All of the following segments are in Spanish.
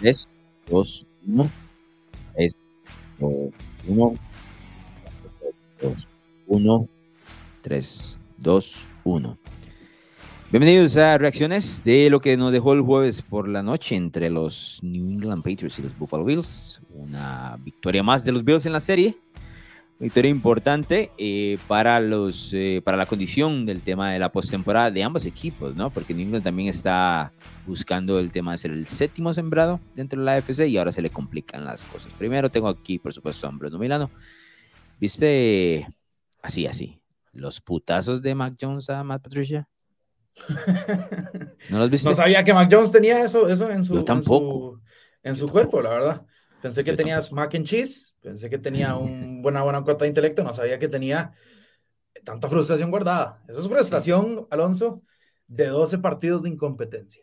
3, 2, 1. 3, 2, 1. 2, 1. 3, 2, 1. Bienvenidos a reacciones de lo que nos dejó el jueves por la noche entre los New England Patriots y los Buffalo Bills. Una victoria más de los Bills en la serie. Victoria importante eh, para, los, eh, para la condición del tema de la postemporada de ambos equipos, ¿no? Porque New England también está buscando el tema de ser el séptimo sembrado dentro de la AFC y ahora se le complican las cosas. Primero tengo aquí, por supuesto, a Bruno Milano. ¿Viste? Así, así. Los putazos de Mac Jones a Matt Patricia. ¿No los viste? No sabía que Mac Jones tenía eso, eso en su, tampoco. En su, cuerpo, la verdad. Pensé que tenías mac and cheese, pensé que tenía un buena, buena cuota de intelecto, no sabía que tenía tanta frustración guardada. Esa es frustración, Alonso, de 12 partidos de incompetencia.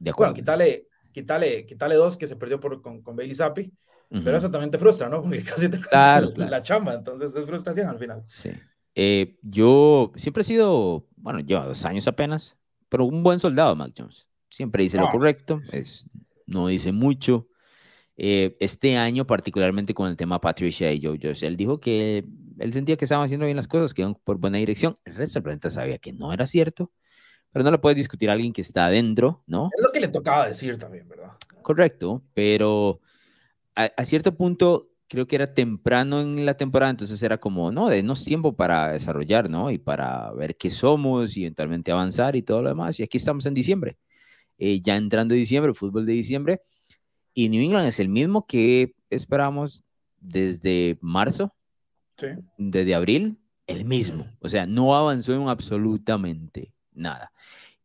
De acuerdo. Bueno, quítale, quítale, quítale dos que se perdió por, con, con Bailey Zappi, pero eso también te frustra, ¿no? Porque casi te claro, la chamba, entonces es frustración al final. Sí. Eh, yo siempre he sido, bueno, lleva dos años apenas, pero un buen soldado, Mac Jones. Siempre dice lo ah, correcto, es, no dice mucho, eh, este año, particularmente con el tema Patricia y Joe Josh, él dijo que él sentía que estaban haciendo bien las cosas, que iban por buena dirección. El resto del planeta sabía que no era cierto, pero no lo puedes discutir a alguien que está adentro, ¿no? Es lo que le tocaba decir también, ¿verdad? Correcto, pero a, cierto punto creo que era temprano en la temporada, entonces era como, no, denos tiempo para desarrollar, ¿no? Y para ver qué somos y eventualmente avanzar y todo lo demás. Y aquí estamos en diciembre. Eh, ya entrando diciembre, fútbol de diciembre, y New England es el mismo que esperamos desde marzo, desde abril, el mismo. O sea, no avanzó en absolutamente nada.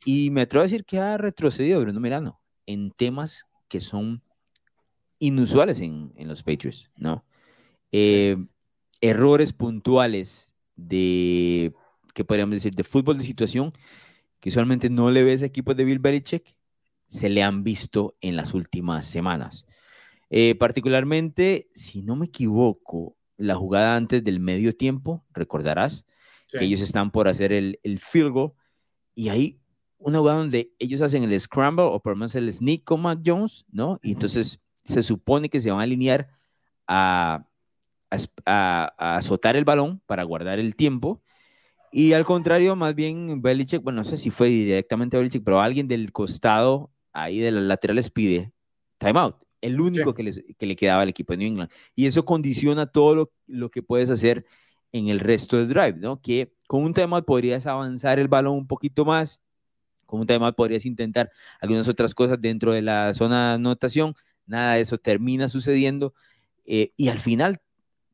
Y me atrevo a decir que ha retrocedido Bruno Milano en temas que son inusuales en, los Patriots, ¿no? Eh, errores puntuales de, que podríamos decir, de fútbol de situación, que usualmente no le ves a equipos de Bill Belichick, se le han visto en las últimas semanas. Eh, particularmente, si no me equivoco, la jugada antes del medio tiempo, recordarás que ellos están por hacer el, el field goal y hay una jugada donde ellos hacen el scramble o por lo menos el sneak con Mac Jones, ¿no? Y entonces se supone que se van a alinear a, a, a azotar el balón para guardar el tiempo y al contrario, más bien Belichick, bueno, no sé si fue directamente Belichick, pero alguien del costado ahí de las laterales pide timeout. El único que, le quedaba al equipo de New England. Y eso condiciona todo lo, que puedes hacer en el resto del drive, ¿no? Que con un timeout podrías avanzar el balón un poquito más, con un timeout podrías intentar algunas otras cosas dentro de la zona de anotación, nada de eso termina sucediendo eh, y al final,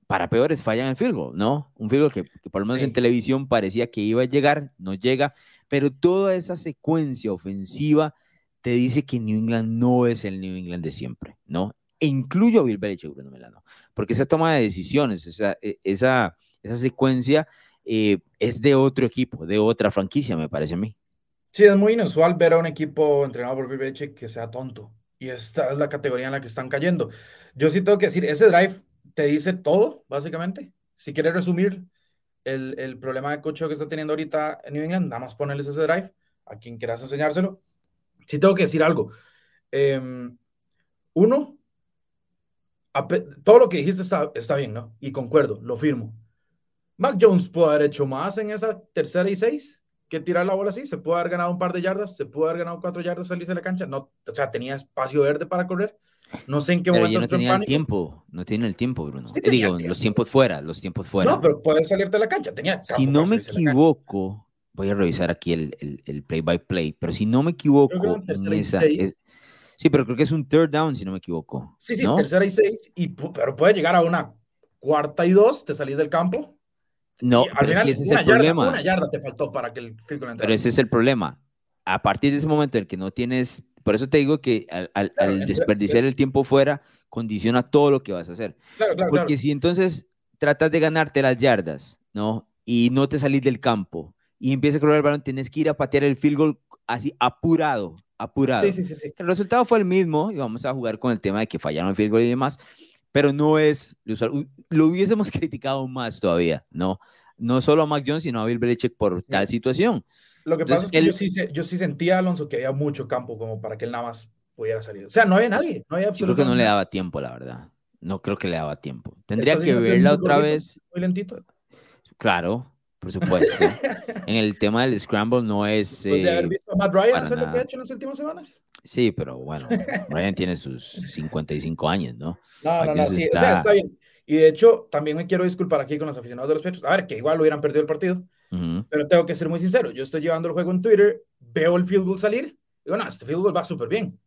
para peores, fallan el field goal, ¿no? Un field goal que, por lo menos en televisión parecía que iba a llegar, no llega, pero toda esa secuencia ofensiva te dice que New England no es el New England de siempre, ¿no? E incluyo a Bill Belichick, Bruno Melano, porque esa toma de decisiones, esa, e, esa, esa secuencia eh, es de otro equipo, de otra franquicia, me parece a mí. Sí, es muy inusual ver a un equipo entrenado por Bill Belichick que sea tonto. Y esta es la categoría en la que están cayendo. Yo sí tengo que decir, ese drive te dice todo, básicamente. Si quieres resumir el, el problema de coche que está teniendo ahorita en New England, nada más ponerles ese drive a quien quieras enseñárselo sí tengo que decir algo. Em, uno, todo lo que dijiste está, está bien, ¿no? Y concuerdo, lo firmo. Mac Jones pudo haber hecho más en esa tercera y seis que tirar la bola así. Se pudo haber ganado un par de yardas, se pudo haber ganado cuatro yardas salirse de la cancha. No, o sea, tenía espacio verde para correr. No sé en qué momento. no tenía el tiempo, no tiene el tiempo, Bruno. Digo, los tiempos fuera, los tiempos fuera. No, pero puedes salirte de la cancha. Tenía si no me equivoco, voy a revisar aquí el, el, play by play, pero si no me equivoco, sí, pero creo que es un third down, si no me equivoco. Sí, sí, tercera y seis, y, pero puede llegar a una cuarta y dos, te salís del campo. No, pero es que ese es el problema. Una yarda te faltó para que el Pero ese es el problema. A partir de ese momento en el que no tienes, por eso te digo que al, desperdiciar el tiempo fuera, condiciona todo lo que vas a hacer. Claro, claro, Porque si entonces tratas de ganarte las yardas, ¿no? Y no te salís del campo, y empieza a correr el balón, tienes que ir a patear el field goal así apurado, apurado. Sí, sí, sí, sí. El resultado fue el mismo y vamos a jugar con el tema de que fallaron el field goal y demás, pero no es lo hubiésemos criticado más todavía, ¿no? No solo a Mac Jones, sino a Bill Belichick por tal situación. Lo que pasa es que yo, sí, yo sí sentía, Alonso, que había mucho campo como para que él nada más pudiera salir. O sea, no había nadie, no había Yo creo que no le daba tiempo, la verdad. No creo que le daba tiempo. Tendría que verla otra vez. Muy lentito. Claro, por supuesto. en el tema del Scramble no es. Eh, haber visto a Matt Ryan hacer lo que ha hecho en las últimas semanas? Sí, pero bueno, Ryan tiene sus 55 años, ¿no? No, no, no, sí, está... O sea, está bien. Y de hecho, también me quiero disculpar aquí con los aficionados de los Pechos. A ver, que igual hubieran perdido el partido. Pero tengo que ser muy sincero. Yo estoy llevando el juego en Twitter, veo el field goal salir. Digo, no, este field goal va súper bien.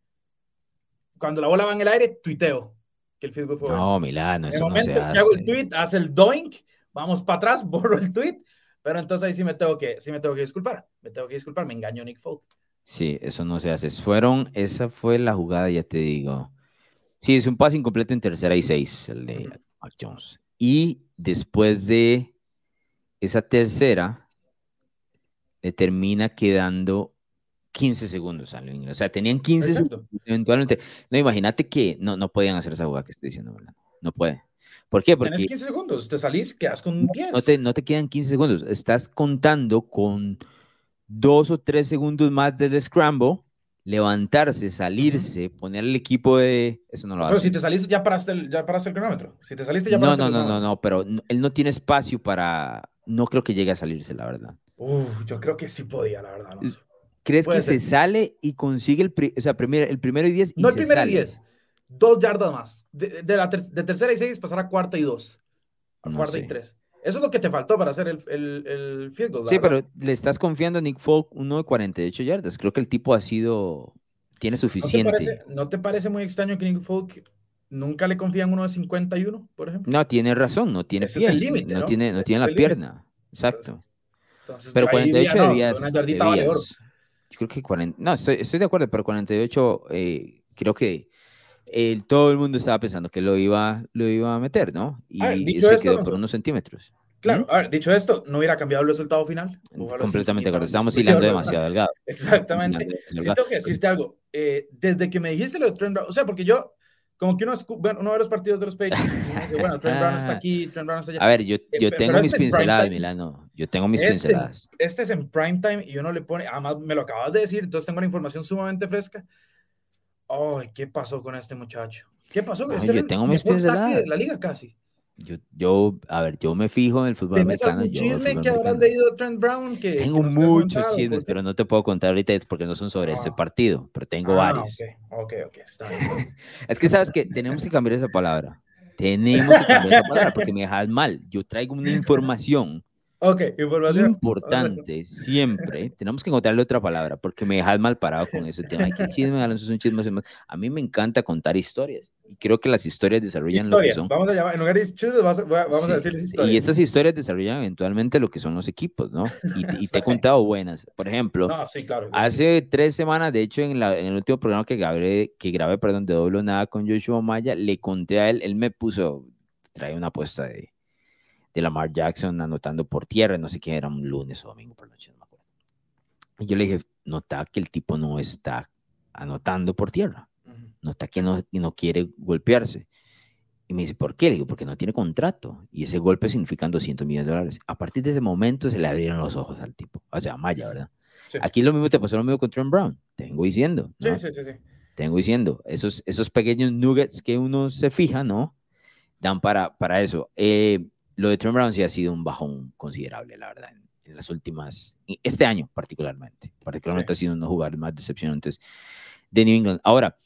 Cuando la bola va en el aire, tuiteo que el field goal fue No, Milano, eso no se hace. hago el tweet, hace el doink, vamos para atrás, borro el tweet. Pero entonces ahí sí me tengo que, sí me tengo que disculpar. Me tengo que disculpar, me engañó Nick Folk. Sí, eso no se hace. Fueron, esa fue la jugada, ya te digo. Sí, es un pase incompleto en tercera y seis, el de Mac Jones. Y después de esa tercera, le termina quedando 15 segundos a O sea, tenían 15 segundos eventualmente. No, imagínate que no, no podían hacer esa jugada que estoy diciendo, ¿verdad? No puede. ¿Por qué? Porque Tienes 15 segundos, te salís, quedas con 10. No te, no te quedan 15 segundos, estás contando con dos o tres segundos más del scramble, levantarse, salirse, poner el equipo de... Eso no lo hace. Pero si te saliste, ya paraste el, ya paraste el cronómetro. Si te saliste, ya paraste no, no, No, no, no, pero él no tiene espacio para... No creo que llegue a salirse, la verdad. Uf, yo creo que sí podía, la verdad. No. ¿Crees que se sale y consigue el, o sea, primer, el primero y diez? Y no el primero y diez. Dos yardas más. De, la de tercera y seis pasar a cuarta y dos. A cuarta y tres. Eso es lo que te faltó para hacer el, el, el field goal. Sí, pero le estás confiando a Nick Folk uno de 48 yardas. Creo que el tipo ha sido. Tiene suficiente. ¿No te parece, ¿no te parece muy extraño que Nick Folk nunca le confían uno de 51, por ejemplo? No, tiene razón, no tiene Ese Es el límite, ¿no? Tiene, no tiene la pierna. Exacto. Entonces, pero 48 de días. Yo creo que 40. No, estoy, estoy de acuerdo, pero 48, eh, creo que todo el mundo estaba pensando que lo iba, lo iba a meter, ¿no? Y se quedó por unos centímetros. Claro, a ver, dicho esto, ¿no hubiera cambiado el resultado final? Completamente correcto. Estamos hilando demasiado delgado. Exactamente. Sí, tengo que decirte algo. Eh, desde que me dijiste lo de Trent Brown, o sea, porque yo, como que uno, bueno, uno ve los partidos de los Patriots bueno, Trent Brown está aquí, Trent Brown está allá. A ver, yo, yo eh, tengo mis pinceladas, Milano. Yo tengo mis este, pinceladas. Este es en prime time y uno le pone, además me lo acabas de decir, entonces tengo una información sumamente fresca. Ay, ¿qué pasó con este muchacho? ¿Qué pasó? Ay, este yo tengo mis pinceladas. De la liga casi. Yo, yo, a ver, yo me fijo en el fútbol americano. ¿Tienes chisme que habrás leído Trent Brown? Que, tengo muchos chismes, pero no te puedo contar ahorita porque no son sobre este ah. partido, pero tengo ah, varios. Ok, ok, está bien. es que sabes que tenemos que cambiar esa palabra. Tenemos que cambiar esa palabra porque me dejas mal. Yo traigo una información Ok, información. Importante, siempre. Tenemos que encontrarle otra palabra porque me dejas mal parado con ese tema. Aquí chisme, Alonso, son chismes. A mí me encanta contar historias y creo que las historias desarrollan lo que son. Vamos a llamar, en lugar de chismes, vamos, a decirles historias. Y estas historias desarrollan eventualmente lo que son los equipos, ¿no? Y, te he contado buenas. Por ejemplo, hace tres semanas, de hecho, en, la, en, el último programa que grabé, que grabé, perdón, de doble nada con Joshua Maya, le conté a él, él me puso, trae una apuesta de de Lamar Jackson anotando por tierra, no sé qué, era un lunes o domingo por la noche, no me acuerdo. Y yo le dije, nota que el tipo no está anotando por tierra, nota que no, no quiere golpearse. Y me dice, ¿por qué? Le digo, porque no tiene contrato. Y ese golpe significa 200 millones de dólares. A partir de ese momento se le abrieron los ojos al tipo. O sea, Maya, ¿verdad? Aquí lo mismo te pasó lo mismo con Trent Brown. Tengo diciendo. Sí, sí, sí, sí. Tengo diciendo. Esos, esos pequeños nuggets que uno se fija, ¿no? Dan para, para eso. Eh, lo de Trent Brown sí ha sido un bajón considerable, la verdad, en, las últimas, este año particularmente. Particularmente ha sido uno de los jugadores más decepcionantes de New England. Ahora,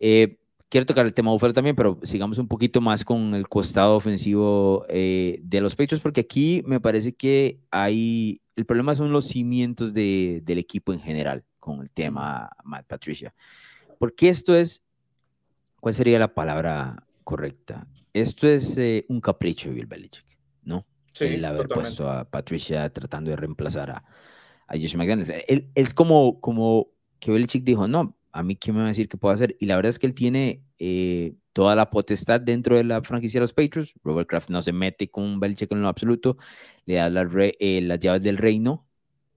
eh, quiero tocar el tema Búfalo también, pero sigamos un poquito más con el costado ofensivo eh, de los pechos, porque aquí me parece que hay, el problema son los cimientos de, del equipo en general con el tema Matt Patricia. Porque esto es, ¿cuál sería la palabra correcta? Esto es eh, un capricho de Bill Belichick. ¿No? Sí, el haber puesto a Patricia tratando de reemplazar a, a Josh McDaniels. Él, es como, como que Belichick dijo, no, a mí qué me va a decir que puedo hacer. Y la verdad es que él tiene eh, toda la potestad dentro de la franquicia de los Patriots. Robert Kraft no se mete con Belichick en lo absoluto. Le da las, eh, las llaves del reino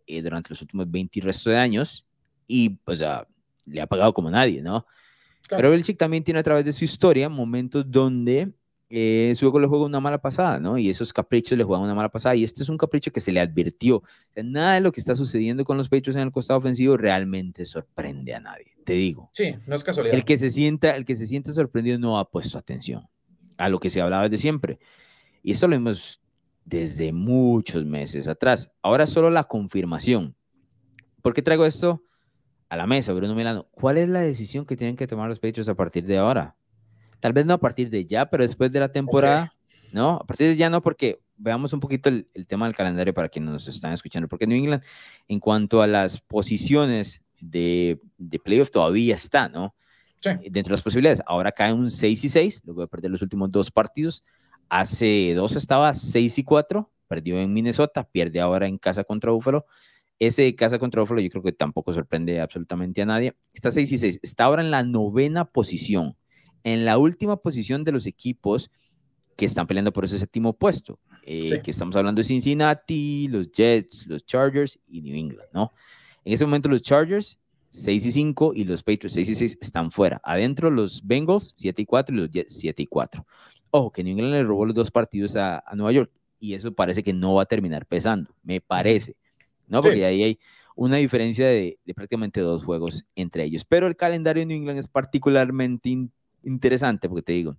eh, durante los últimos 20 y resto de años. Y, pues, le ha pagado como nadie, ¿no? Pero Belichick también tiene a través de su historia momentos donde eh, su juego le juega una mala pasada, ¿no? Y esos caprichos le juegan una mala pasada. Y este es un capricho que se le advirtió. nada de lo que está sucediendo con los Patriots en el costado ofensivo realmente sorprende a nadie, te digo. Sí, no es casualidad. El que se sienta, el que se siente sorprendido no ha puesto atención a lo que se hablaba desde siempre. Y esto lo hemos desde muchos meses atrás. Ahora solo la confirmación. ¿Por qué traigo esto a la mesa, Bruno Milano? ¿Cuál es la decisión que tienen que tomar los Patriots a partir de ahora? Tal vez no a partir de ya, pero después de la temporada, ¿no? A partir de ya no, porque veamos un poquito el, tema del calendario para quienes nos están escuchando, porque New England, en cuanto a las posiciones de, de playoff, todavía está, ¿no? Sí. Dentro de las posibilidades. Ahora cae un 6 y 6, luego de perder los últimos dos partidos. Hace dos estaba 6 y 4, perdió en Minnesota, pierde ahora en casa contra Buffalo. Ese de casa contra Buffalo yo creo que tampoco sorprende absolutamente a nadie. Está 6 y 6, está ahora en la novena posición en la última posición de los equipos que están peleando por ese séptimo puesto, eh, que estamos hablando de Cincinnati, los Jets, los Chargers y New England, ¿no? En ese momento los Chargers 6 y 5 y los Patriots 6 y 6 están fuera. Adentro los Bengals 7 y 4 y los Jets 7 y 4. Ojo, que New England le robó los dos partidos a, Nueva York y eso parece que no va a terminar pesando, me parece, ¿no? Porque ahí hay una diferencia de, de, prácticamente dos juegos entre ellos. Pero el calendario de New England es particularmente interesante, porque te digo,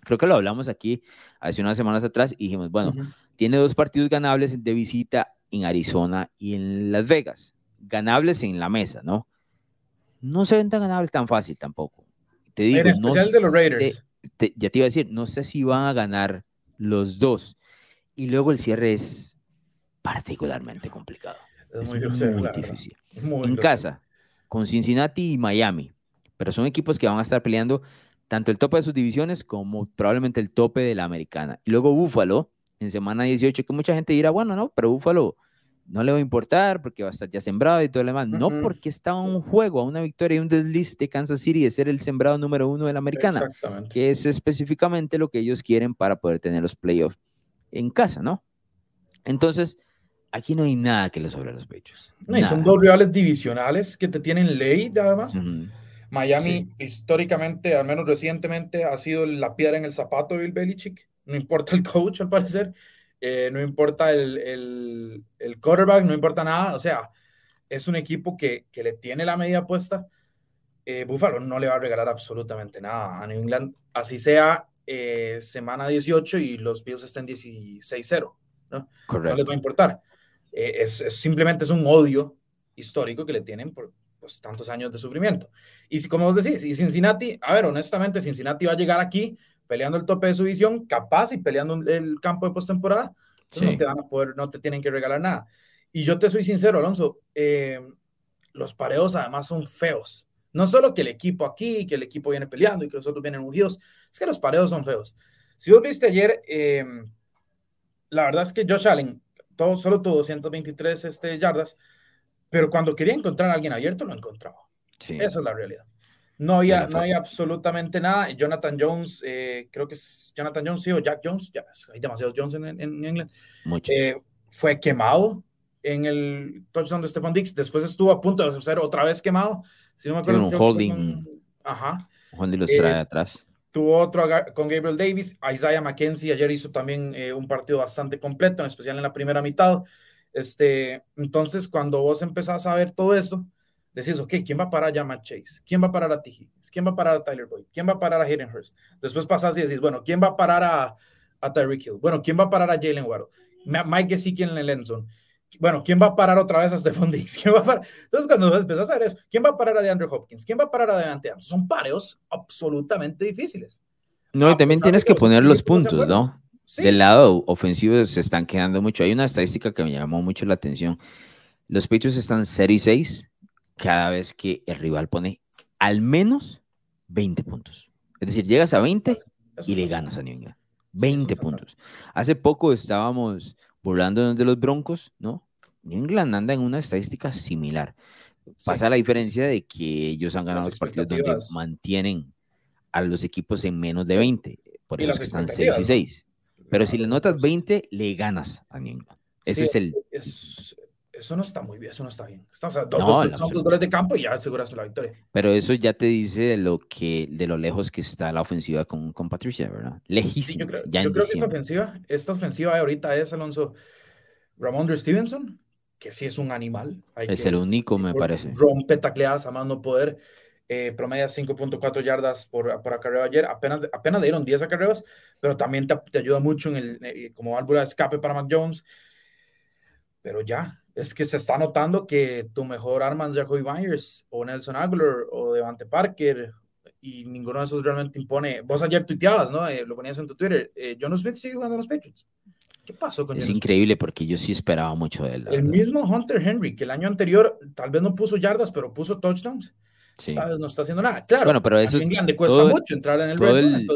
creo que lo hablamos aquí hace unas semanas atrás y dijimos, bueno, tiene dos partidos ganables de visita en Arizona y en Las Vegas, ganables en la mesa, ¿no? No se ven tan ganables tan fácil tampoco. Te digo, en especial de los Raiders. ya te iba a decir, no sé si van a ganar los dos. Y luego el cierre es particularmente complicado. Es, muy, difícil. en casa, con Cincinnati y Miami, pero son equipos que van a estar peleando tanto el tope de sus divisiones como probablemente el tope de la americana. Y luego Búfalo, en semana 18, que mucha gente dirá, bueno, no, pero Búfalo no le va a importar porque va a estar ya sembrado y todo lo demás. No porque está un juego, a una victoria y un desliz de Kansas City de ser el sembrado número uno de la americana, que es específicamente lo que ellos quieren para poder tener los playoffs en casa, ¿no? Entonces, aquí no hay nada que le sobre los pechos. No, son dos rivales divisionales que te tienen ley, además. Miami históricamente, al menos recientemente, ha sido la piedra en el zapato de Bill Belichick. No importa el coach, al parecer. Eh, no importa el, el, el, quarterback, no importa nada. O sea, es un equipo que, que le tiene la medida puesta. Eh, Buffalo no le va a regalar absolutamente nada a New England, así sea eh, semana 18 y los Bills estén 16-0. ¿no? no les va a importar. Es, es, simplemente es un odio histórico que le tienen por, pues, tantos años de sufrimiento. Y si, como vos decís, y Cincinnati, a ver, honestamente, Cincinnati va a llegar aquí peleando el tope de su división, capaz y peleando el campo de postemporada, no te van a poder, no te tienen que regalar nada. Y yo te soy sincero, Alonso, eh, los pareos además son feos. No solo que el equipo aquí, que el equipo viene peleando y que los otros vienen ungidos, es que los pareos son feos. Si vos viste ayer, eh, la verdad es que Josh Allen todo, solo tuvo 223 este, yardas, pero cuando quería encontrar a alguien abierto, lo encontraba. Sí. Esa es la realidad. No había, no hay absolutamente nada. Jonathan Jones, eh, creo que es Jonathan Jones, sí, o Jack Jones, ya, hay demasiados Jones en, en, England. Eh, fue quemado en el touchdown de Stephon Dix. Después estuvo a punto de ser otra vez quemado. Si no me acuerdo. un holding. ajá. Holding los trae eh, atrás. Tuvo otro con Gabriel Davis. Isaiah McKenzie ayer hizo también un partido bastante completo, en especial en la primera mitad. Este, entonces, cuando vos empezás a ver todo eso, decís, ok, ¿quién va a parar a Matt Chase? ¿Quién va a parar a T. ¿Quién va a parar a Tyler Boyd? ¿Quién va a parar a Hayden Hurst? Después pasás y decís, bueno, ¿quién va a parar a, a Tyreek Hill? Bueno, ¿quién va a parar a Jalen Waddle? Mike Gesicki en el endzone. Bueno, ¿quién va a parar otra vez a Stephon Diggs? ¿Quién va a parar? Entonces, cuando empezás a ver eso, ¿quién va a parar a DeAndre Hopkins? ¿Quién va a parar a Devante? Son pareos absolutamente difíciles. No, y también tienes que poner los puntos, ¿no? Del lado ofensivo se están quedando mucho. Hay una estadística que me llamó mucho la atención. Los Patriots están 0 y 6 cada vez que el rival pone al menos 20 puntos. Es decir, llegas a 20 y le ganas a New England. 20 puntos. Hace poco estábamos burlándonos de los Broncos, ¿no? New England anda en una estadística similar. Pasa la diferencia de que ellos han ganado los partidos donde mantienen a los equipos en menos de 20. Por eso están 6 y 6. Pero si le notas 20, le ganas a England. Ese es el... eso no está muy bien, eso no está bien. o sea, dos, no, dos, dos goles de campo y ya aseguraste la victoria. Pero eso ya te dice de lo que de lo lejos que está la ofensiva con, con Patricia, ¿verdad? Lejísimo. yo creo, yo creo que esta ofensiva, esta ofensiva de ahorita es Alonso Ramondre Stevenson, que sí es un animal. es el único, me parece. Rompe tacleadas a más no poder. Eh, promedia 5.4 yardas por, por acarreo ayer. Apenas, apenas dieron 10 acarreos, pero también te, te ayuda mucho en el, eh, como válvula de escape para Mac Jones. Pero ya, es que se está notando que tu mejor arma es Jacoby Myers o Nelson Aguilar o Devante Parker y ninguno de esos realmente impone. Vos ayer tuiteabas, ¿no? Eh, lo ponías en tu Twitter. Eh, John Smith sigue jugando en los Patriots. ¿Qué pasó con Es increíble porque yo sí esperaba mucho de él. El mismo Hunter Henry, que el año anterior tal vez no puso yardas, pero puso touchdowns. Sí. no está haciendo nada. Claro, bueno, pero eso es, le cuesta mucho entrar en el todo, el,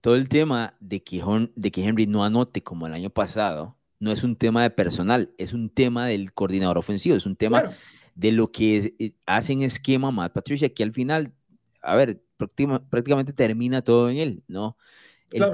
todo el tema de que, de que Henry no anote como el año pasado no es un tema de personal, es un tema del coordinador ofensivo, es un tema de lo que eh, hace en esquema Matt Patricia, que al final, a ver, prácticamente termina todo en él, ¿no? yo,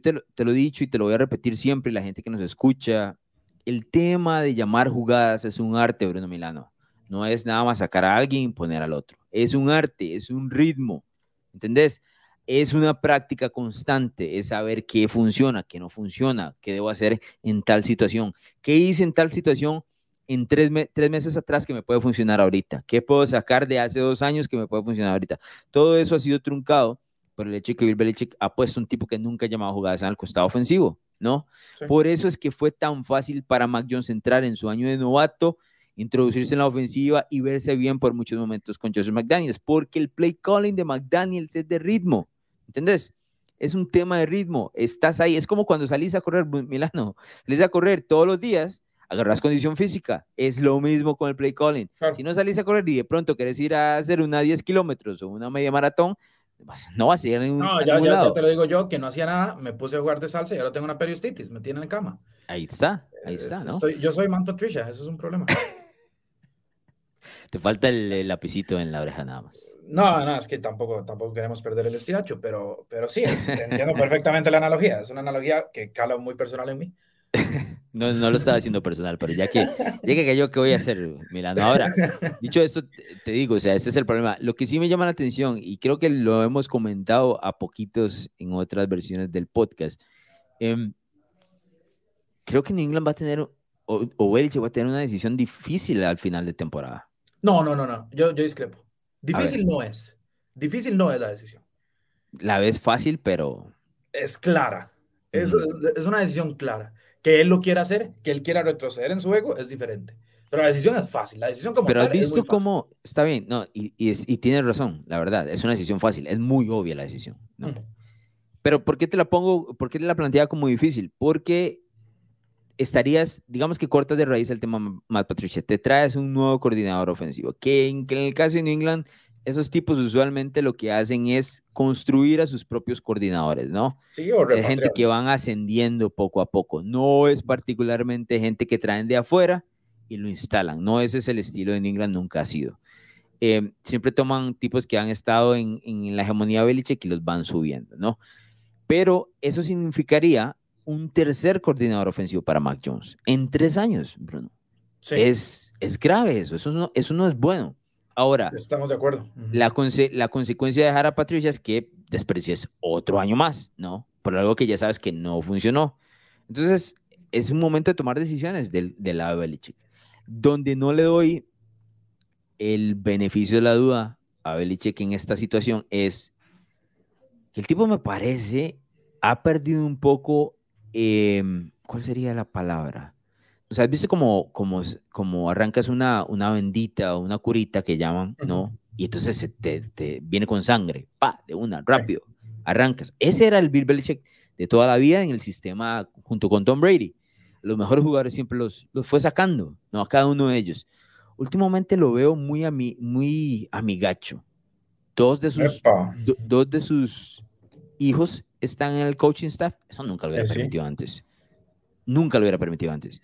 te, lo, te, lo, he dicho y te lo voy a repetir siempre, la gente que nos escucha, el tema de llamar jugadas es un arte, Bruno Milano. No es nada más sacar a alguien y poner al otro. Es un arte, es un ritmo, ¿entendés? es una práctica constante, es saber qué funciona, qué no funciona, qué debo hacer en tal situación, qué hice en tal situación en tres, meses atrás que me puede funcionar ahorita, qué puedo sacar de hace dos años que me puede funcionar ahorita. Todo eso ha sido truncado por el hecho de que Bill Belichick ha puesto un tipo que nunca ha llamado jugadas al costado ofensivo, ¿no? Por eso es que fue tan fácil para Mac Jones entrar en su año de novato, introducirse en la ofensiva y verse bien por muchos momentos con Joseph McDaniels, porque el play calling de McDaniels es de ritmo. ¿Entendés? Es un tema de ritmo. Estás ahí. Es como cuando salís a correr, Milano. Salís a correr todos los días, agarras condición física. Es lo mismo con el play calling. Si no salís a correr y de pronto querés ir a hacer una 10 kilómetros o una media maratón, no vas a ir a ningún, No, ya, ya, te lo digo yo, que no hacía nada, me puse a jugar de salsa y ahora tengo una periostitis, me tienen en cama. Ahí está, ahí está, ¿no? yo soy Man Patricia, eso es un problema. te falta el lapicito en la oreja nada más. No, no, es que tampoco, tampoco queremos perder el estiracho, pero, pero sí, entiendo perfectamente la analogía. Es una analogía que cala muy personal en mí. No, no lo estaba haciendo personal, pero ya que, ya que yo, ¿qué voy a hacer, Milano? Ahora, dicho esto, te digo, o sea, ese es el problema. Lo que sí me llama la atención, y creo que lo hemos comentado a poquitos en otras versiones del podcast, em, creo que New England va a tener, o, o va a tener una decisión difícil al final de temporada. No, no, no, no, yo, yo discrepo. Difícil no es. Difícil no es la decisión. La ves fácil, pero... Es clara. Es, es, una decisión clara. Que él lo quiera hacer, que él quiera retroceder en su ego, es diferente. Pero la decisión es fácil. La decisión como Pero has visto cómo... Está bien, no, y, y, y tienes razón, la verdad. Es una decisión fácil. Es muy obvia la decisión. ¿no? Pero ¿por qué te la pongo, por qué te la planteaba como difícil? Porque estarías, digamos que cortas de raíz el tema Matt Patricia, te traes un nuevo coordinador ofensivo, que en, el caso de New England, esos tipos usualmente lo que hacen es construir a sus propios coordinadores, ¿no? Sí, o es gente que van ascendiendo poco a poco, no es particularmente gente que traen de afuera y lo instalan, no ese es el estilo de New England, nunca ha sido. Eh, siempre toman tipos que han estado en, en la hegemonía Belichick y los van subiendo, ¿no? Pero eso significaría un tercer coordinador ofensivo para Mac Jones en tres años, Bruno. Es, es grave eso, eso no, eso no es bueno. Ahora, estamos de acuerdo. la, la consecuencia de dejar a Patricia es que desprecies otro año más, ¿no? Por algo que ya sabes que no funcionó. Entonces, es un momento de tomar decisiones del, del lado de Belichick, donde no le doy el beneficio de la duda a Belichick en esta situación es que el tipo me parece ha perdido un poco Em, ¿cuál sería la palabra? O sea, ¿viste como, como, como arrancas una, una bendita o una curita que llaman, ¿no? Y entonces se te, te, viene con sangre, pa, de una, rápido, arrancas. Ese era el Bill Belichick de toda la vida en el sistema junto con Tom Brady. Los mejores jugadores siempre los, los fue sacando, ¿no? A cada uno de ellos. Últimamente lo veo muy, ami, muy amigacho. Dos de sus, dos de sus hijos están en el coaching staff, eso nunca lo hubiera permitido antes. Nunca lo hubiera permitido antes.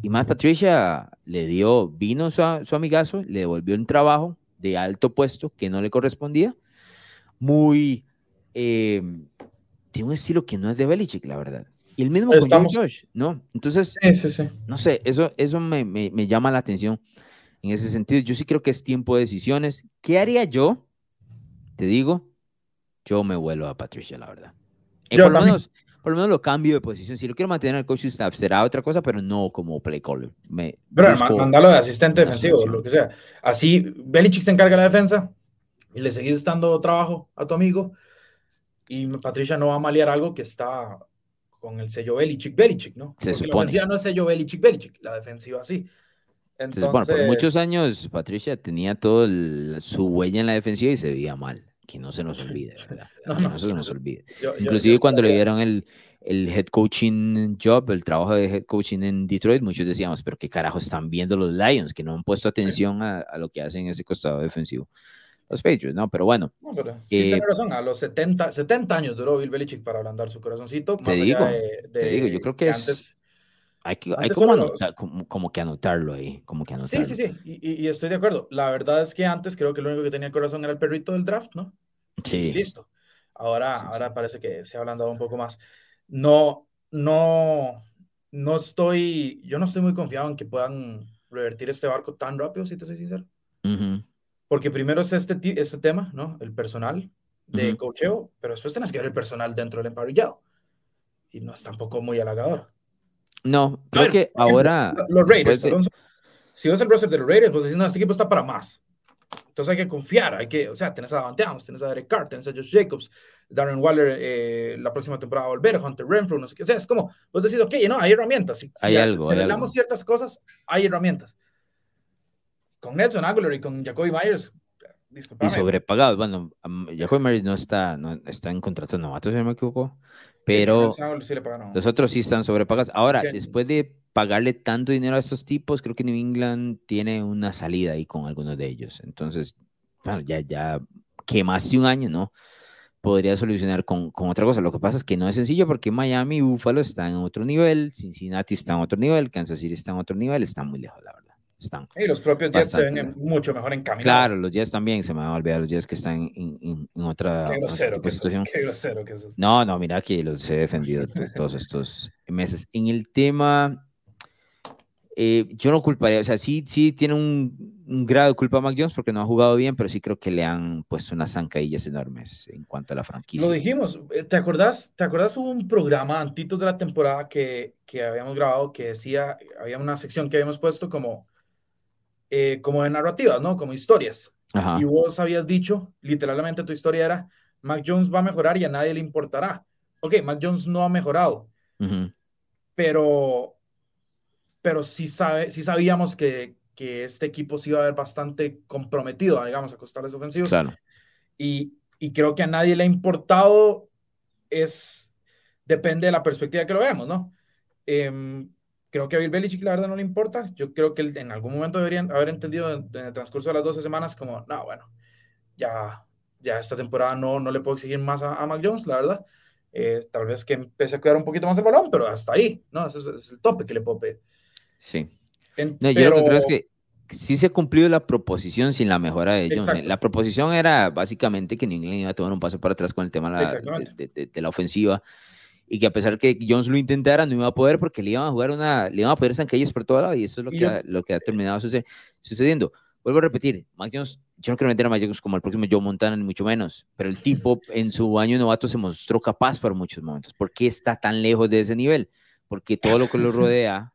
Y más Patricia le dio, vino su, su amigazo, le devolvió un trabajo de alto puesto que no le correspondía. Muy, eh, tiene un estilo que no es de Belichick, la verdad. Y el mismo con Josh, ¿no? Entonces, no sé, eso, eso me, me, me, llama la atención en ese sentido. Yo sí creo que es tiempo de decisiones. ¿Qué haría yo? Te digo, yo me vuelvo a Patricia, la verdad. Eh, por, lo menos, por lo menos lo cambio de posición. Si lo quiero mantener el coach staff, será otra cosa, pero no como play caller. Me pero mandalo de asistente defensivo, lo que sea. Así, Belichick se encarga de la defensa y le seguís dando trabajo a tu amigo y Patricia no va a malear algo que está con el sello Belichick, Belichick, ¿no? Se supone. La ofensiva no es sello Belichick, Belichick, la defensiva sí. Entonces, bueno, por muchos años Patricia tenía todo su huella en la defensiva y se veía mal. Que no se nos olvide, ¿verdad? No, no, se nos olvide. Inclusive cuando le dieron el, el head coaching job, el trabajo de head coaching en Detroit, muchos decíamos, pero qué carajo están viendo los Lions, que no han puesto atención a, a, lo que hacen en ese costado defensivo los Patriots, ¿no? Pero bueno. No, pero sí, eh, razón, a los 70, 70 años duró Bill Belichick para ablandar su corazoncito. Te digo, te digo, yo creo que, es... Hay, que, hay como, como, que anotarlo ahí, como que anotarlo. Sí, sí, sí, y, y, estoy de acuerdo. La verdad es que antes creo que lo único que tenía corazón era el perrito del draft, ¿no? Sí. Y listo. Ahora, ahora parece que se ha ablandado un poco más. No, no, no estoy, yo no estoy muy confiado en que puedan revertir este barco tan rápido, si te soy sincero. Uh porque primero es este, este tema, ¿no? El personal de cocheo, pero después tienes que ver el personal dentro del emparrillado. Y no es tampoco muy halagador. No, creo que ahora... Los Raiders, si ves el roster de los Raiders, pues decís, no, este equipo está para más. Entonces hay que confiar, hay que, o sea, tenés a Davante Adams, tenés a Derek Carr, tenés a Josh Jacobs, Darren Waller eh, la próxima temporada va a volver, Hunter Renfrew, no sé qué, o sea, es como, vos decís, ok, no, hay herramientas. Si, hay algo, si hay ciertas cosas, hay herramientas con Nelson Aguilar y con Jacoby Myers, disculpame. Y sobrepagados. Bueno, Jacoby Myers no está, no está en contrato novato, si no me equivoco. Pero los otros sí están sobrepagados. Ahora, después de pagarle tanto dinero a estos tipos, creo que New England tiene una salida ahí con algunos de ellos. Entonces, bueno, ya, ya quemaste un año, ¿no? Podría solucionar con, con, otra cosa. Lo que pasa es que no es sencillo porque Miami y Buffalo están en otro nivel, Cincinnati está en otro nivel, Kansas City está en otro nivel, están muy lejos, la verdad. Y los propios Jets se ven mucho mejor encaminados. Claro, los Jets también, se me van a olvidar los Jets que están en, en, otra, qué grosero, otra situación. Qué grosero que eso. No, no, mira que los he defendido todos estos meses. En el tema, eh, yo no culparía, o sea, sí, sí tiene un, un, grado de culpa a Mac Jones porque no ha jugado bien, pero sí creo que le han puesto unas zancadillas enormes en cuanto a la franquicia. Lo dijimos, eh, ¿te acordás? ¿Te acordás? Hubo un programa antitos de la temporada que, que habíamos grabado que decía, había una sección que habíamos puesto como eh, como de narrativas, ¿no? Como historias. Y vos habías dicho, literalmente tu historia era, Mac Jones va a mejorar y a nadie le importará. Ok, Mac Jones no ha mejorado, pero, pero sí, sabe, sí sabíamos que, que este equipo se iba a ver bastante comprometido, digamos, a costales ofensivos. Claro. Y, y creo que a nadie le ha importado, es, depende de la perspectiva que lo veamos, ¿no? Eh, Creo que a Bill Belichick la verdad no le importa. Yo creo que él en algún momento deberían haber entendido en, el transcurso de las 12 semanas como, no, bueno, ya, ya esta temporada no, no le puedo exigir más a, Mac Jones, la verdad. Eh, tal vez que empiece a cuidar un poquito más el balón, pero hasta ahí, ¿no? Ese es, el tope que le puedo pedir. Sí. no, Yo lo que creo es que sí se ha cumplido la proposición sin la mejora de Jones. La proposición era básicamente que New England iba a tomar un paso para atrás con el tema de, de, de la ofensiva y que a pesar que Jones lo intentara, no iba a poder porque le iban a jugar una, le iban a poder zancadillas por todo lado y eso es lo que, ha, lo que ha terminado sucediendo. Vuelvo a repetir, Mac Jones, yo no quiero meter a Mac Jones como el próximo Joe Montana, ni mucho menos, pero el tipo en su año novato se mostró capaz para muchos momentos. ¿Por qué está tan lejos de ese nivel? Porque todo lo que lo rodea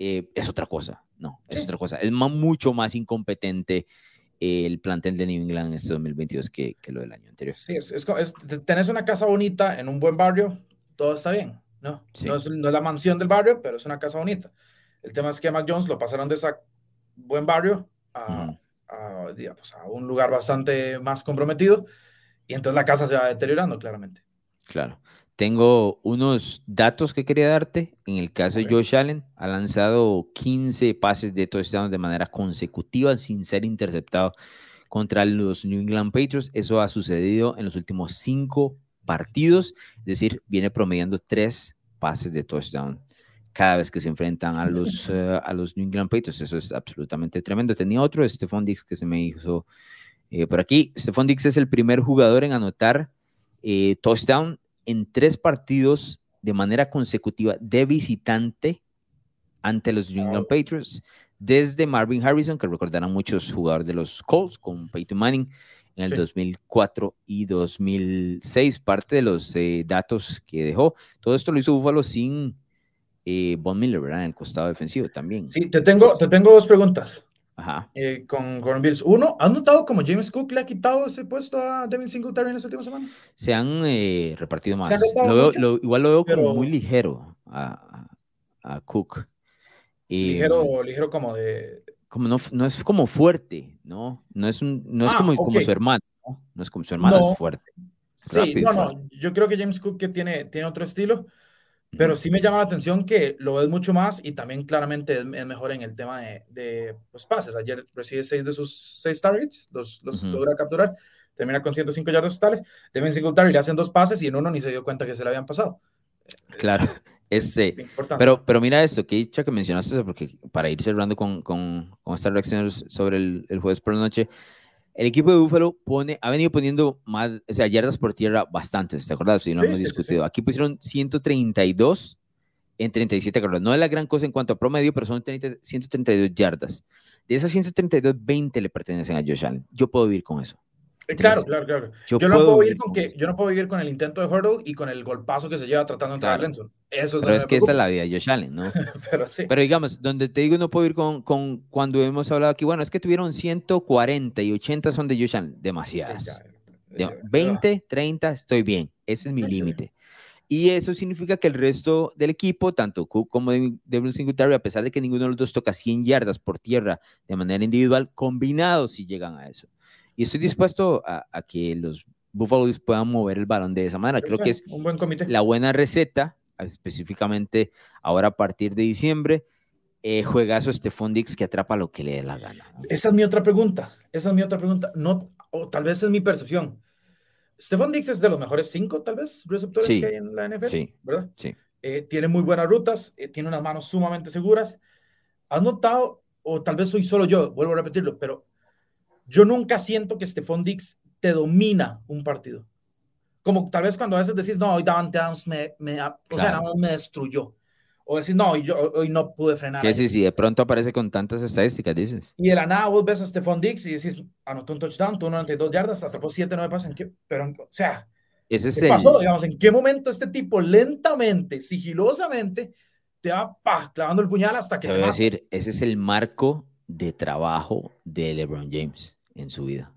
eh, es otra cosa, no, es otra cosa. Es mucho más incompetente el plantel de New England en este 2022 que, que lo del año anterior. Sí, es, es, tenés una casa bonita en un buen barrio, todo está bien, ¿no? No, es, la mansión del barrio, pero es una casa bonita. El tema es que a Mac Jones lo pasaron de ese buen barrio a, pues, a, un lugar bastante más comprometido y entonces la casa se va deteriorando claramente. Claro. Tengo unos datos que quería darte. En el caso de Josh Allen, ha lanzado 15 pases de touchdown de manera consecutiva sin ser interceptado contra los New England Patriots. Eso ha sucedido en los últimos cinco partidos, es decir, viene promediando tres pases de touchdown cada vez que se enfrentan a los, eh, a los New England Patriots. Eso es absolutamente tremendo. Tenía otro, Stephon Dix, que se me hizo eh, por aquí. Stephon Dix es el primer jugador en anotar eh, touchdown en tres partidos de manera consecutiva de visitante ante los New England Patriots, desde Marvin Harrison, que recordarán muchos jugadores de los Colts, con Peyton Manning en el 2004 y 2006. Parte de los eh, datos que dejó, todo esto lo hizo Buffalo sin eh, Von Miller, ¿verdad? En el costado defensivo también. Sí, te tengo, te tengo dos preguntas. Ajá. Eh, con Gordon Bills. Uno, ¿has notado como James Cook le ha quitado ese puesto a Devin Singletary en las últimas semanas? Se han eh, repartido más. igual lo veo como muy ligero a, a, Cook. ligero, ligero como de... Como no, no es como fuerte, ¿no? No es, un, no es ah, como, como, su hermano, ¿no? No es como su hermano, es fuerte. Sí, no, no, yo creo que James Cook que tiene, tiene otro estilo. Pero sí me llama la atención que lo ves mucho más y también claramente es, mejor en el tema de, de, los pases. Ayer recibe seis de sus seis targets, los, los logra capturar, termina con 105 yardas totales. Devin Singletary le hacen dos pases y en uno ni se dio cuenta que se le habían pasado. Claro, es, es pero, pero mira esto, que dicho que mencionaste, porque para ir cerrando con, con, con estas reacciones sobre el, el jueves por la noche, el equipo de Búfalo pone, ha venido poniendo más, o sea, yardas por tierra bastantes, ¿te acuerdas? Si no hemos discutido. Aquí pusieron 132 en 37 carreras. No es la gran cosa en cuanto a promedio, pero son 132 yardas. De esas 132, 20 le pertenecen a Josh Allen. Yo puedo vivir con eso. Eh, claro, claro, claro. Yo, no puedo vivir con, que, yo no puedo vivir con el intento de hurdle y con el golpazo que se lleva tratando de entrar a Lenson. Eso es Pero es que esa es la vida de Josh Allen, ¿no? Pero sí. Pero digamos, donde te digo no puedo ir con, con cuando hemos hablado aquí, bueno, es que tuvieron 140 y 80 son de Josh Allen, demasiadas. 20, 30, estoy bien. Ese es mi límite. Y eso significa que el resto del equipo, tanto Cook como Devin Singletary, a pesar de que ninguno de los dos toca 100 yardas por tierra de manera individual, combinados si llegan a eso. Y estoy dispuesto a, que los Buffalo puedan mover el balón de esa manera. Creo que es un buen comité. la buena receta, específicamente ahora a partir de diciembre. Eh, juegazo Stephon Dix que atrapa lo que le dé la gana. Esa es mi otra pregunta. Esa es mi otra pregunta. No, o tal vez es mi percepción. Stephon Dix es de los mejores cinco, tal vez, receptores que hay en la NFL, sí, ¿verdad? Sí. Eh, tiene muy buenas rutas, eh, tiene unas manos sumamente seguras. ¿Has notado, o tal vez soy solo yo, vuelvo a repetirlo, pero yo nunca siento que Stephon Dix te domina un partido. Como tal vez cuando a veces decís, no, hoy Davante Adams me, me, o sea, me destruyó. O decís, no, hoy, yo, hoy no pude frenar. Sí, sí, sí, de pronto aparece con tantas estadísticas, dices. Y de la nada vos ves a Stephon Dix y decís, anotó un touchdown, tuvo 92 yardas, atrapó 7, 9 pases. ¿en Pero, o sea, Ese es ¿qué pasó? Digamos, ¿en qué momento este tipo lentamente, sigilosamente, te va pa, clavando el puñal hasta que te, te voy a decir, ese es el marco de trabajo de LeBron James en su vida.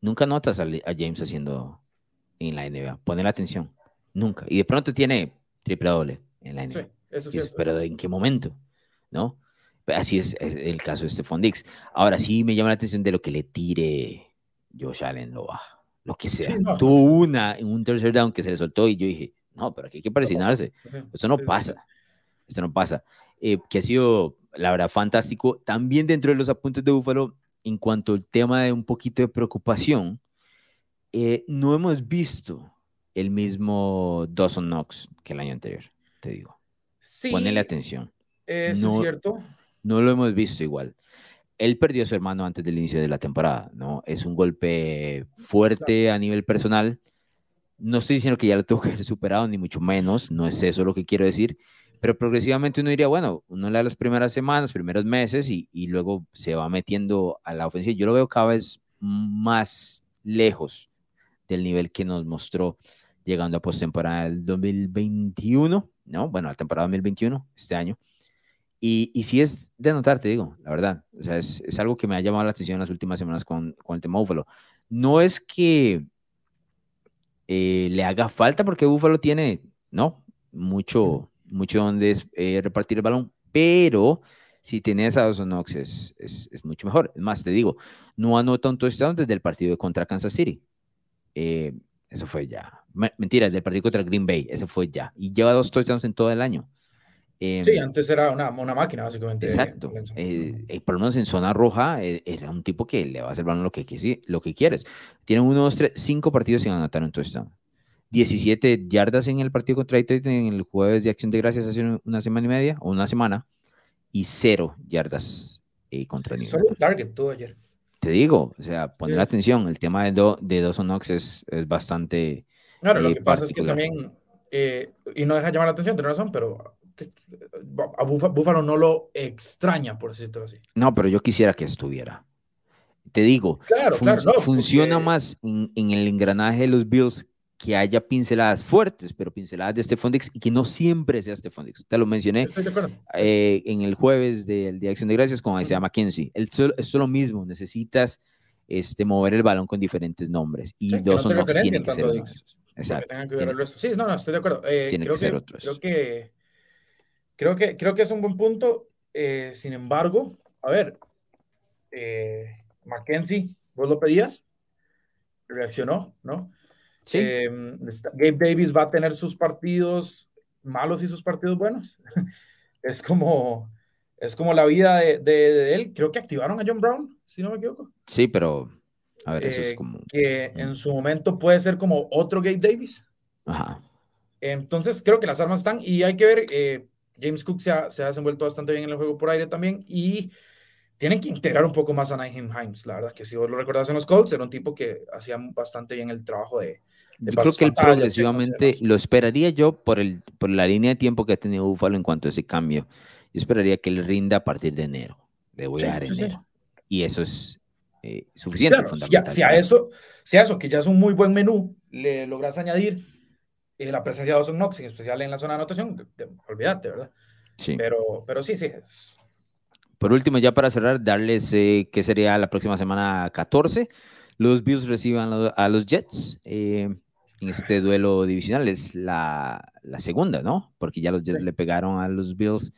Nunca notas a, James haciendo en la NBA. Poner atención. Nunca. Y de pronto tiene triple doble en la NBA. Sí, eso sí. Pero ¿en qué momento? ¿No? Así es, el caso de Stephon Dix. Ahora sí me llama la atención de lo que le tire Josh Allen, lo, lo que sea. Tuvo una en un tercer down que se le soltó y yo dije, no, pero aquí hay que presionarse. Esto no pasa. Esto no pasa. Eh, que ha sido, la verdad, fantástico. También dentro de los apuntes de Búfalo, en cuanto al tema de un poquito de preocupación, eh, no hemos visto el mismo Dawson Knox que el año anterior, te digo. Sí. Ponele atención. es cierto. No lo hemos visto igual. Él perdió a su hermano antes del inicio de la temporada, ¿no? Es un golpe fuerte a nivel personal. No estoy diciendo que ya lo tuvo que haber superado, ni mucho menos, no es eso lo que quiero decir, pero progresivamente uno diría, bueno, uno le da las primeras semanas, primeros meses y, y, luego se va metiendo a la ofensiva. Yo lo veo cada vez más lejos del nivel que nos mostró llegando a postemporada del 2021, ¿no? Bueno, a la temporada 2021, este año. Y, y sí es de notar, te digo, la verdad. O sea, es, es algo que me ha llamado la atención en las últimas semanas con, con el tema Búfalo. No es que eh, le haga falta porque Búfalo tiene, ¿no? Mucho, mucho donde eh, repartir el balón, pero si tienes a Dawson Knox es, es, mucho mejor. Es más, te digo, no anota un touchdown desde el partido contra Kansas City. Eh, eso fue ya. Mentira, desde el partido contra Green Bay, eso fue ya. Y lleva dos touchdowns en todo el año. Em, sí, antes era una, una, máquina, básicamente. Exacto. Eh, por lo menos en zona roja, era un tipo que le va a hacer balón lo que, lo que quieres. Tienen uno, dos, tres, cinco partidos sin anotar un touchdown. 17 yardas en el partido contra Detroit en el jueves de Acción de Gracias hace una semana y media o una semana y cero yardas eh, contra New Solo un target todo ayer. Te digo, o sea, poner atención, el tema de, do, de Dawson Knox es, es bastante. Claro, lo eh, que pasa es que también eh, y no deja llamar la atención, tiene razón, pero a Búfalo no lo extraña, por decirlo así. No, pero yo quisiera que estuviera. Te digo, claro, claro, funciona más en, el engranaje de los Bills que haya pinceladas fuertes, pero pinceladas de Stephon Dix y que no siempre sea Stephon Dix. Te lo mencioné eh, en el jueves del Día de Acción de Gracias con Isaiah McKenzie. El, es lo mismo, necesitas este, mover el balón con diferentes nombres y dos no tienen que ser Exacto. Sí, no, no, estoy de acuerdo. Eh, creo que, ser otros. Creo que Creo que, creo que es un buen punto. Eh, sin embargo, a ver, eh, Mackenzie, vos lo pedías, reaccionó, ¿no? Sí. Em, Gabe Davis va a tener sus partidos malos y sus partidos buenos. es como es como la vida de, él. Creo que activaron a John Brown, si no me equivoco. Sí, pero a ver, eso es eh, como. Que en su momento puede ser como otro Gabe Davis. Ajá. Entonces creo que las armas están y hay que ver. Eh, James Cook se ha, se ha desenvuelto bastante bien en el juego por aire también y tienen que integrar un poco más a Naheem Himes. La verdad que si vos lo recordás en los Colts, era un tipo que hacía bastante bien el trabajo de. Yo creo que él progresivamente lo esperaría yo por, el, por la línea de tiempo que ha tenido Buffalo en cuanto a ese cambio. Yo esperaría que él rinda a partir de enero. Le voy a dar enero. Y eso es eh, suficiente. si, a, eso, si a eso, que ya es un muy buen menú, le logras añadir y la presencia de Dawson Knox, en especial en la zona de anotación, olvídate, ¿verdad? Sí. Pero, pero sí, sí. Por último, ya para cerrar, darles eh, que sería la próxima semana 14. Los Bills reciban a los Jets eh, en este duelo divisional. Es la, la, segunda, ¿no? Porque ya los Jets le pegaron a los Bills.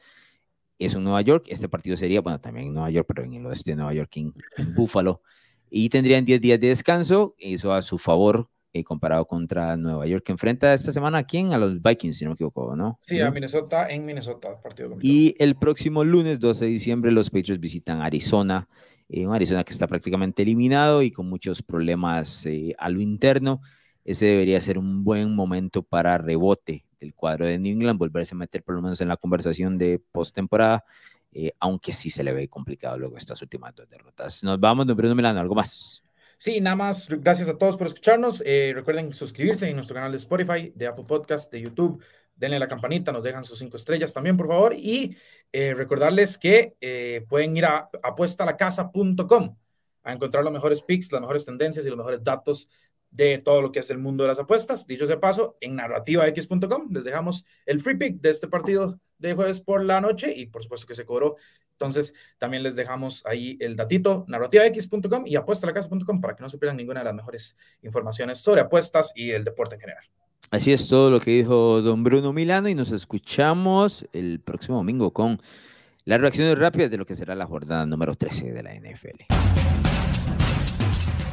Es en Nueva York. Este partido sería, bueno, también en Nueva York, pero en el oeste de Nueva York, en, en Buffalo. Y tendrían 10 días de descanso. Eso a su favor eh, comparado contra Nueva York, que enfrenta esta semana a quién? A los Vikings, si no me equivoco, ¿no? Sí, a Minnesota, en Minnesota, partido Y el próximo lunes 12 de diciembre los Patriots visitan Arizona, eh, un Arizona que está prácticamente eliminado y con muchos problemas eh, a lo interno. Ese debería ser un buen momento para rebote del cuadro de New England, volverse a meter por lo menos en la conversación de postemporada, eh, aunque sí se le ve complicado luego estas últimas dos derrotas. Nos vamos, don Bruno Milano, ¿algo más? Sí, nada más, gracias a todos por escucharnos. Eh, recuerden suscribirse en nuestro canal de Spotify, de Apple Podcast, de YouTube. Denle la campanita, nos dejan sus cinco estrellas también, por favor. Y eh, recordarles que eh, pueden ir a apuestalacasa.com a encontrar los mejores picks, las mejores tendencias y los mejores datos de todo lo que es el mundo de las apuestas. Dicho sea paso, en narrativax.com les dejamos el free pick de este partido de jueves por la noche y por supuesto que se cobró entonces, también les dejamos ahí el datito narrativax.com y apuestalacasa.com para que no se pierdan ninguna de las mejores informaciones sobre apuestas y el deporte en general. Así es todo lo que dijo don Bruno Milano y nos escuchamos el próximo domingo con las reacciones rápidas de lo que será la jornada número 13 de la NFL.